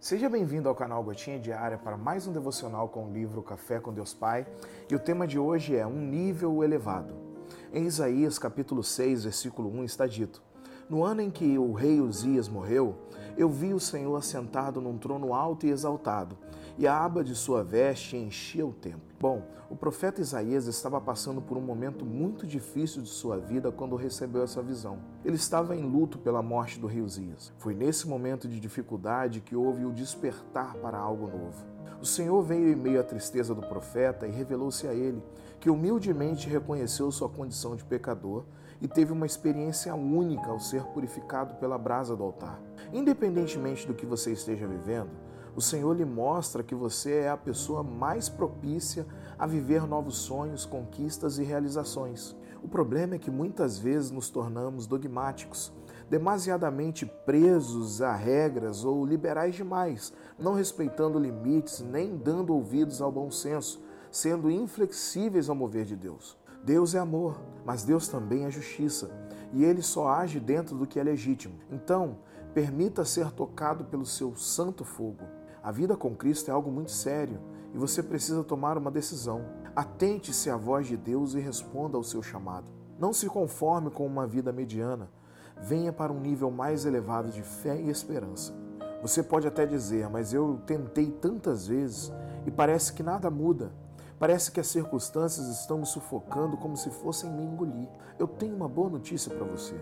Seja bem-vindo ao canal Gotinha Diária para mais um devocional com o livro Café com Deus Pai. E o tema de hoje é um nível elevado. Em Isaías capítulo 6, versículo 1 está dito: No ano em que o rei Uzias morreu, eu vi o Senhor assentado num trono alto e exaltado, e a aba de sua veste enchia o templo. Bom, o profeta Isaías estava passando por um momento muito difícil de sua vida quando recebeu essa visão. Ele estava em luto pela morte do rei Uzias. Foi nesse momento de dificuldade que houve o despertar para algo novo. O Senhor veio em meio à tristeza do profeta e revelou-se a ele, que humildemente reconheceu sua condição de pecador e teve uma experiência única ao ser purificado pela brasa do altar. Independentemente do que você esteja vivendo, o Senhor lhe mostra que você é a pessoa mais propícia a viver novos sonhos, conquistas e realizações. O problema é que muitas vezes nos tornamos dogmáticos, demasiadamente presos a regras ou liberais demais, não respeitando limites nem dando ouvidos ao bom senso, sendo inflexíveis ao mover de Deus. Deus é amor, mas Deus também é justiça, e ele só age dentro do que é legítimo. Então, permita ser tocado pelo seu santo fogo. A vida com Cristo é algo muito sério e você precisa tomar uma decisão. Atente-se à voz de Deus e responda ao seu chamado. Não se conforme com uma vida mediana. Venha para um nível mais elevado de fé e esperança. Você pode até dizer, mas eu tentei tantas vezes e parece que nada muda. Parece que as circunstâncias estão me sufocando como se fossem me engolir. Eu tenho uma boa notícia para você.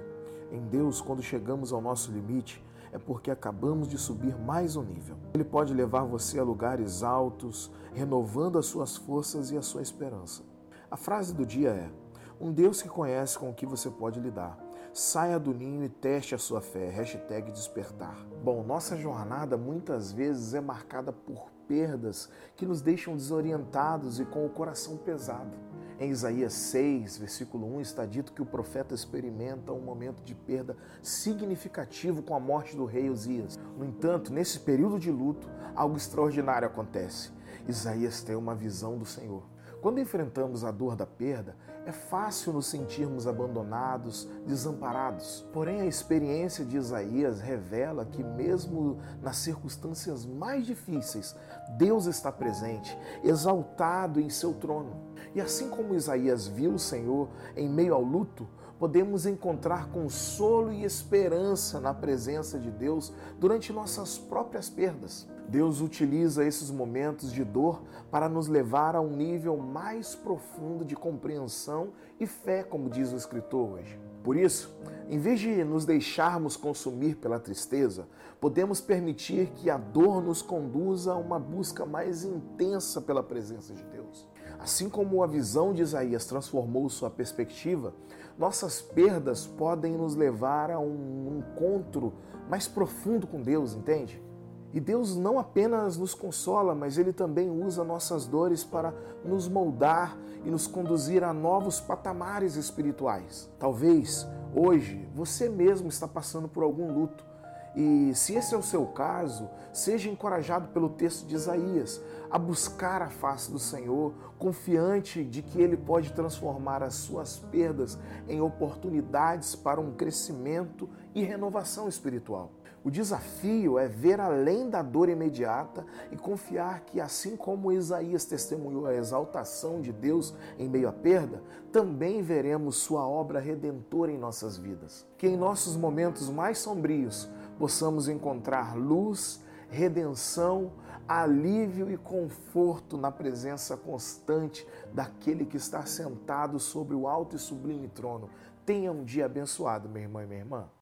Em Deus, quando chegamos ao nosso limite, é porque acabamos de subir mais um nível. Ele pode levar você a lugares altos, renovando as suas forças e a sua esperança. A frase do dia é: Um Deus que conhece com o que você pode lidar. Saia do ninho e teste a sua fé. Hashtag despertar. Bom, nossa jornada muitas vezes é marcada por perdas que nos deixam desorientados e com o coração pesado. Em Isaías 6, versículo 1, está dito que o profeta experimenta um momento de perda significativo com a morte do rei Uzias. No entanto, nesse período de luto, algo extraordinário acontece. Isaías tem uma visão do Senhor. Quando enfrentamos a dor da perda, é fácil nos sentirmos abandonados, desamparados. Porém, a experiência de Isaías revela que, mesmo nas circunstâncias mais difíceis, Deus está presente, exaltado em seu trono. E assim como Isaías viu o Senhor em meio ao luto, podemos encontrar consolo e esperança na presença de Deus durante nossas próprias perdas. Deus utiliza esses momentos de dor para nos levar a um nível mais profundo de compreensão e fé, como diz o escritor hoje. Por isso, em vez de nos deixarmos consumir pela tristeza, podemos permitir que a dor nos conduza a uma busca mais intensa pela presença de Deus. Assim como a visão de Isaías transformou sua perspectiva, nossas perdas podem nos levar a um encontro mais profundo com Deus, entende? E Deus não apenas nos consola, mas Ele também usa nossas dores para nos moldar e nos conduzir a novos patamares espirituais. Talvez hoje você mesmo está passando por algum luto e se esse é o seu caso, seja encorajado pelo texto de Isaías a buscar a face do Senhor, confiante de que Ele pode transformar as suas perdas em oportunidades para um crescimento e renovação espiritual. O desafio é ver além da dor imediata e confiar que, assim como Isaías testemunhou a exaltação de Deus em meio à perda, também veremos Sua obra redentora em nossas vidas. Que em nossos momentos mais sombrios, possamos encontrar luz, redenção, alívio e conforto na presença constante daquele que está sentado sobre o alto e sublime trono. Tenha um dia abençoado, meu irmão e minha irmã.